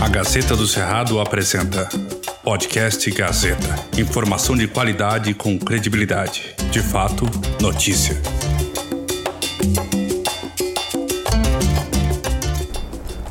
A Gazeta do Cerrado apresenta Podcast Gazeta. Informação de qualidade com credibilidade. De fato, notícia.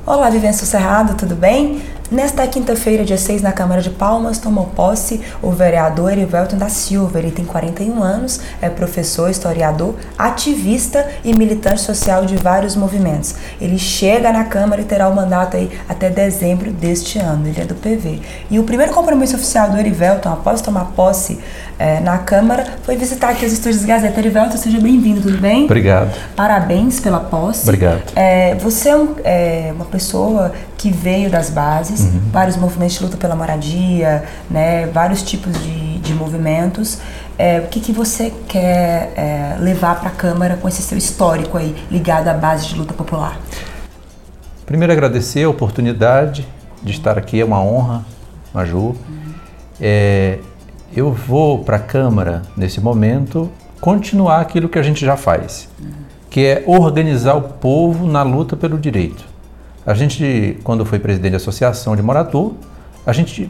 Olá, Vivência do Cerrado, tudo bem? Nesta quinta-feira, dia 6, na Câmara de Palmas, tomou posse o vereador Erivelton da Silva. Ele tem 41 anos, é professor, historiador, ativista e militante social de vários movimentos. Ele chega na Câmara e terá o mandato aí até dezembro deste ano. Ele é do PV. E o primeiro compromisso oficial do Erivelton, após tomar posse é, na Câmara, foi visitar aqui os estúdios Gazeta. Erivelton, seja bem-vindo, tudo bem? Obrigado. Parabéns pela posse. Obrigado. É, você é, um, é uma pessoa que veio das bases, uhum. vários movimentos de luta pela moradia, né, vários tipos de, de movimentos. É, o que, que você quer é, levar para a Câmara com esse seu histórico aí ligado à base de luta popular? Primeiro agradecer a oportunidade de estar aqui, é uma honra, Maju. Uhum. É, eu vou para a Câmara nesse momento continuar aquilo que a gente já faz, que é organizar o povo na luta pelo direito. A gente, quando foi presidente da Associação de Morator, a gente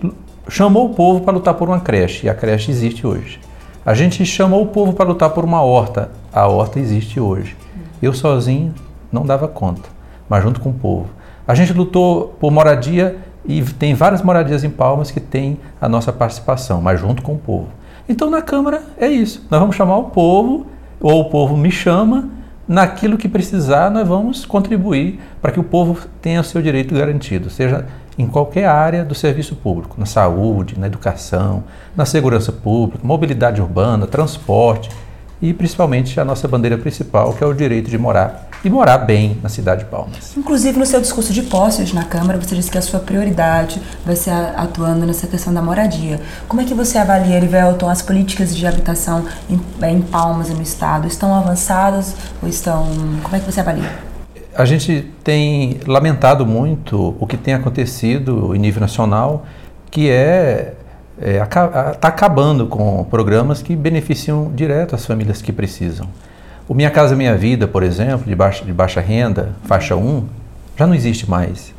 chamou o povo para lutar por uma creche, e a creche existe hoje. A gente chamou o povo para lutar por uma horta, a horta existe hoje. Eu sozinho não dava conta, mas junto com o povo. A gente lutou por moradia e tem várias moradias em Palmas que tem a nossa participação, mas junto com o povo. Então na Câmara é isso. Nós vamos chamar o povo, ou o povo me chama, naquilo que precisar, nós vamos contribuir para que o povo tenha o seu direito garantido, seja em qualquer área do serviço público, na saúde, na educação, na segurança pública, mobilidade urbana, transporte e principalmente a nossa bandeira principal, que é o direito de morar e morar bem na cidade de Palmas. Inclusive, no seu discurso de posse hoje na Câmara, você disse que a sua prioridade vai ser atuando nessa questão da moradia. Como é que você avalia, Erivelton, as políticas de habitação em, em Palmas e no Estado? Estão avançadas ou estão... Como é que você avalia? A gente tem lamentado muito o que tem acontecido em nível nacional, que é está é, acabando com programas que beneficiam direto as famílias que precisam. O Minha Casa Minha Vida, por exemplo, de baixa, de baixa renda, faixa 1, já não existe mais.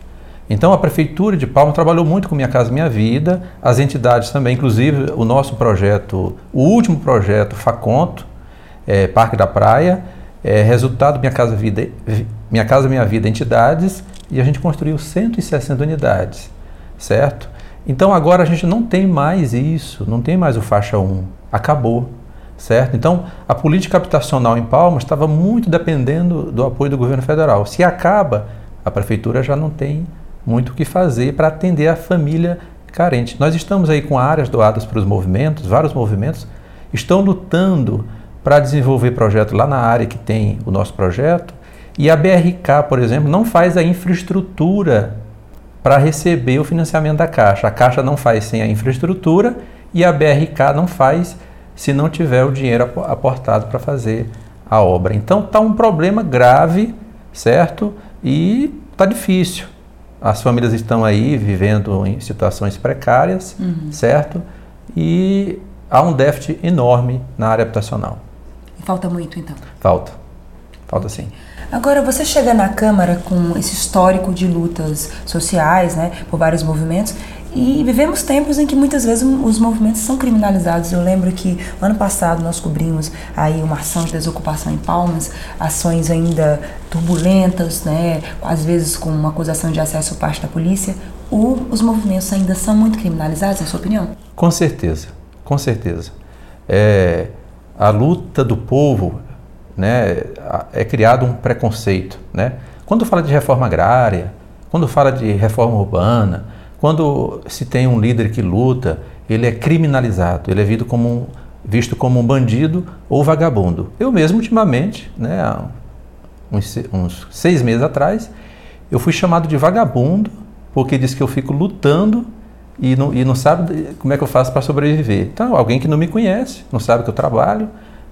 Então a Prefeitura de Palma trabalhou muito com Minha Casa Minha Vida, as entidades também, inclusive o nosso projeto, o último projeto Faconto, é, Parque da Praia, é resultado Minha Casa, Vida, Minha Casa Minha Vida entidades e a gente construiu 160 unidades, certo? Então agora a gente não tem mais isso, não tem mais o faixa 1, acabou certo? Então, a política habitacional em Palmas estava muito dependendo do apoio do governo federal. Se acaba, a prefeitura já não tem muito o que fazer para atender a família carente. Nós estamos aí com áreas doadas para os movimentos, vários movimentos estão lutando para desenvolver projeto lá na área que tem o nosso projeto. E a BRK, por exemplo, não faz a infraestrutura para receber o financiamento da Caixa. A Caixa não faz sem a infraestrutura e a BRK não faz se não tiver o dinheiro aportado para fazer a obra. Então está um problema grave, certo? E está difícil. As famílias estão aí vivendo em situações precárias, uhum. certo? E há um déficit enorme na área habitacional. Falta muito, então? Falta. Falta sim. Agora, você chega na Câmara com esse histórico de lutas sociais, né, por vários movimentos, e vivemos tempos em que muitas vezes os movimentos são criminalizados. Eu lembro que ano passado nós cobrimos aí uma ação de desocupação em Palmas, ações ainda turbulentas, né, às vezes com uma acusação de acesso por parte da polícia. O, os movimentos ainda são muito criminalizados, na sua opinião? Com certeza, com certeza. É, a luta do povo, né, é criado um preconceito, né? Quando fala de reforma agrária, quando fala de reforma urbana, quando se tem um líder que luta, ele é criminalizado, ele é visto como um, visto como um bandido ou vagabundo. Eu mesmo, ultimamente, né, há uns, uns seis meses atrás, eu fui chamado de vagabundo porque diz que eu fico lutando e não, e não sabe como é que eu faço para sobreviver. Então, alguém que não me conhece, não sabe que eu trabalho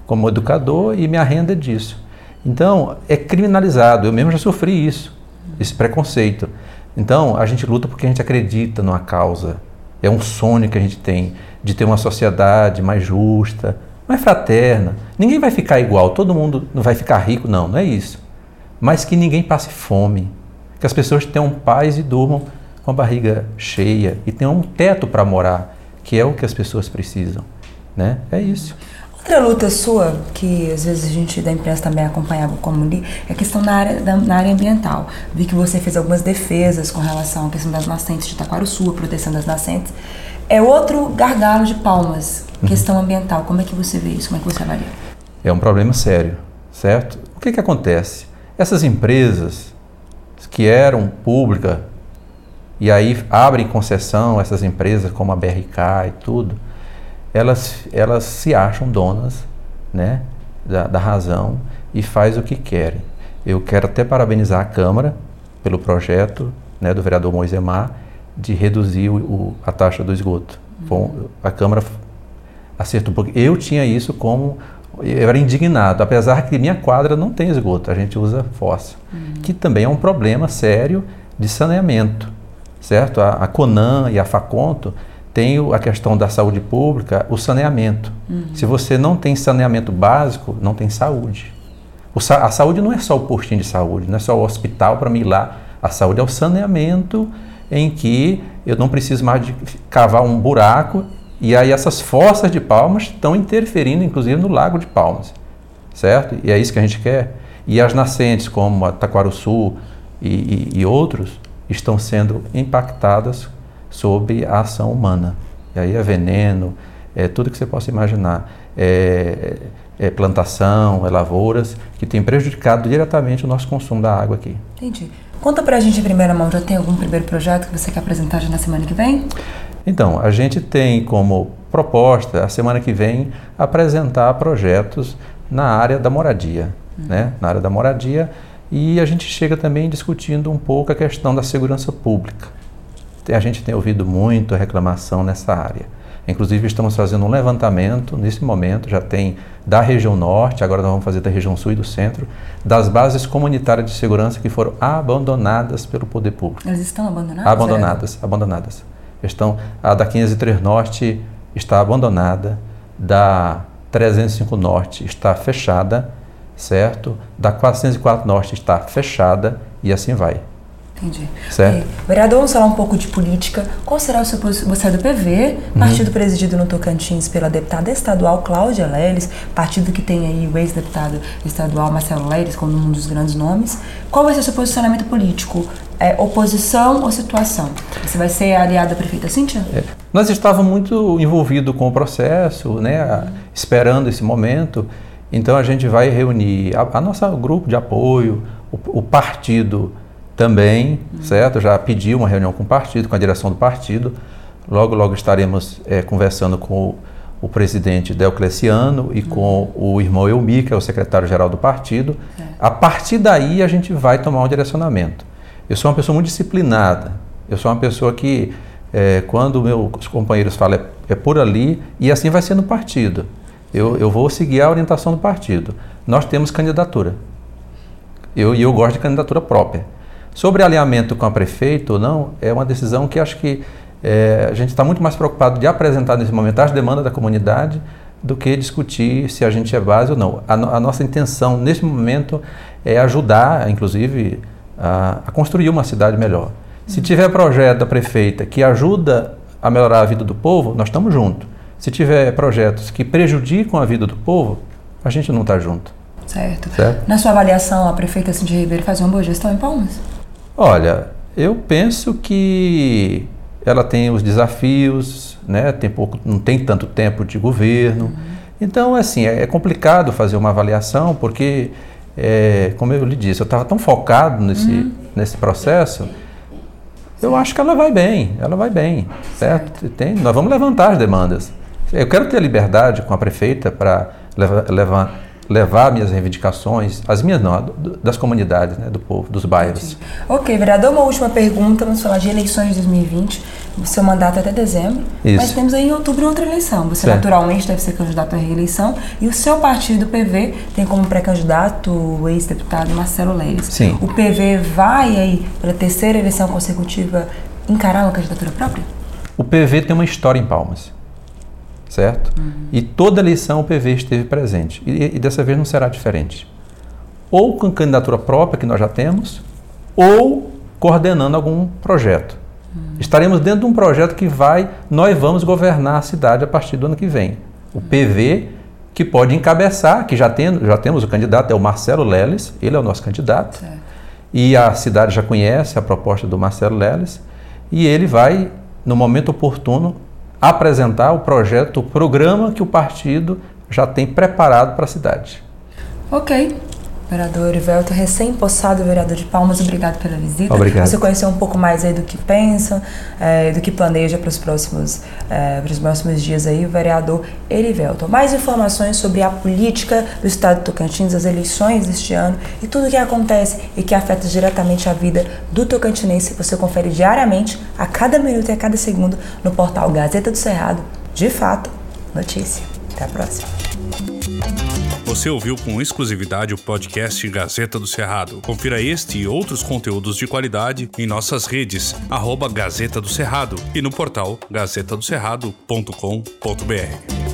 como educador e minha renda é disso. Então, é criminalizado. Eu mesmo já sofri isso, esse preconceito. Então, a gente luta porque a gente acredita numa causa. É um sonho que a gente tem de ter uma sociedade mais justa, mais fraterna. Ninguém vai ficar igual, todo mundo não vai ficar rico, não, não é isso. mas que ninguém passe fome, que as pessoas tenham paz e durmam com a barriga cheia e tenham um teto para morar, que é o que as pessoas precisam, né? É isso. Outra luta sua, que às vezes a gente da imprensa também acompanhava como li, é a questão na área, da, na área ambiental. Vi que você fez algumas defesas com relação à questão das nascentes de Taquaruçu, a proteção das nascentes. É outro gargalo de palmas, uhum. questão ambiental. Como é que você vê isso? Como é que você avalia? É um problema sério, certo? O que, que acontece? Essas empresas que eram públicas e aí abrem concessão, essas empresas como a BRK e tudo, elas, elas se acham donas né, da, da razão e faz o que querem. Eu quero até parabenizar a Câmara pelo projeto né, do vereador Moisemar de reduzir o, o, a taxa do esgoto. Bom, a Câmara acertou, porque eu tinha isso como eu era indignado, apesar que minha quadra não tem esgoto, a gente usa fossa, uhum. que também é um problema sério de saneamento, certo? A, a Conan e a Faconto tem a questão da saúde pública, o saneamento. Uhum. Se você não tem saneamento básico, não tem saúde. O, a saúde não é só o postinho de saúde, não é só o hospital para me ir lá. A saúde é o saneamento em que eu não preciso mais de cavar um buraco e aí essas fossas de palmas estão interferindo, inclusive, no lago de palmas, certo? E é isso que a gente quer. E as nascentes, como a Taquaruçu e, e, e outros, estão sendo impactadas sobre a ação humana. E aí é veneno, é tudo que você possa imaginar. É, é plantação, é lavouras, que tem prejudicado diretamente o nosso consumo da água aqui. Entendi. Conta pra gente em primeira mão, já tem algum primeiro projeto que você quer apresentar já na semana que vem? Então, a gente tem como proposta, a semana que vem, apresentar projetos na área da moradia. Uhum. Né? Na área da moradia, e a gente chega também discutindo um pouco a questão da segurança pública a gente tem ouvido muito reclamação nessa área. Inclusive, estamos fazendo um levantamento nesse momento, já tem da região norte, agora nós vamos fazer da região sul e do centro, das bases comunitárias de segurança que foram abandonadas pelo poder público. Elas estão abandonadas? Abandonadas, é? abandonadas. Estão, a da 503 Norte está abandonada, da 305 Norte está fechada, certo? Da 404 Norte está fechada e assim vai. Entendi. Certo. Okay. Vereador, vamos falar um pouco de política. Qual será o seu Você é do PV, uhum. partido presidido no Tocantins pela deputada estadual Cláudia Leles, partido que tem aí o ex-deputado estadual Marcelo Leles como um dos grandes nomes. Qual vai ser o seu posicionamento político? É, oposição ou situação? Você vai ser aliada da prefeita Cíntia? É. Nós estávamos muito envolvidos com o processo, né, esperando esse momento. Então a gente vai reunir a, a nossa grupo de apoio, o, o partido também, uhum. certo? Já pedi uma reunião com o partido, com a direção do partido. Logo, logo estaremos é, conversando com o, o presidente Deocleciano e uhum. com o irmão Elmi, que é o secretário-geral do partido. É. A partir daí, a gente vai tomar um direcionamento. Eu sou uma pessoa muito disciplinada. Eu sou uma pessoa que, é, quando meus companheiros falam, é, é, por ali, e assim vai ser no partido. Eu, eu vou seguir a orientação do partido. Nós temos candidatura. E eu, eu gosto de candidatura própria. Sobre alinhamento com a prefeita ou não, é uma decisão que acho que é, a gente está muito mais preocupado de apresentar nesse momento as demandas da comunidade do que discutir se a gente é base ou não. A, a nossa intenção nesse momento é ajudar, inclusive, a, a construir uma cidade melhor. Se tiver projeto da prefeita que ajuda a melhorar a vida do povo, nós estamos juntos. Se tiver projetos que prejudicam a vida do povo, a gente não está junto. Certo. certo. Na sua avaliação, a prefeita Cindy Ribeiro faz uma boa gestão em Palmas? Olha, eu penso que ela tem os desafios, né? tem pouco, não tem tanto tempo de governo. Uhum. Então, assim, é, é, complicado fazer uma avaliação, porque, é, como eu lhe disse, eu estava tão focado nesse, uhum. nesse processo, eu acho que ela vai bem, ela vai bem, certo? certo? Tem, nós vamos levantar as demandas. Eu quero ter liberdade com a prefeita para levar, levar, levar minhas reivindicações, as minhas não, das comunidades, né, do povo, dos bairros. Ok, vereador, uma última pergunta, vamos falar de eleições de 2020, o seu mandato é até dezembro, Isso. mas temos aí em outubro outra eleição, você certo. naturalmente deve ser candidato à reeleição, e o seu partido, o PV, tem como pré-candidato o ex-deputado Marcelo Leires. Sim. O PV vai aí, pela terceira eleição consecutiva, encarar uma candidatura própria? O PV tem uma história em Palmas certo? Uhum. E toda eleição o PV esteve presente. E, e, dessa vez não será diferente. ou com candidatura própria que nós já temos, ou coordenando algum projeto. Hum. Estaremos dentro de um projeto que vai, nós vamos governar a cidade a partir do ano que vem. O PV que pode encabeçar, que já, tem, já temos o candidato, é o Marcelo Leles, ele é o nosso candidato. Certo. E a cidade já conhece a proposta do Marcelo Leles, e ele vai, no momento oportuno, apresentar o projeto, o programa que o partido já tem preparado para a cidade. Ok. Vereador Ivelto, recém-possado vereador de Palmas, obrigado pela visita. Obrigado. Você conheceu um pouco mais aí do que pensa, é, do que planeja para os próximos, é, para os próximos dias aí, o vereador Erivelto. Mais informações sobre a política do Estado de Tocantins, as eleições deste ano e tudo o que acontece e que afeta diretamente a vida do tocantinense, você confere diariamente, a cada minuto e a cada segundo, no portal Gazeta do Cerrado. De fato, notícia. Até a próxima. Você ouviu com exclusividade o podcast Gazeta do Cerrado. Confira este e outros conteúdos de qualidade em nossas redes, arroba Gazeta do Cerrado e no portal gazetadocerrado.com.br.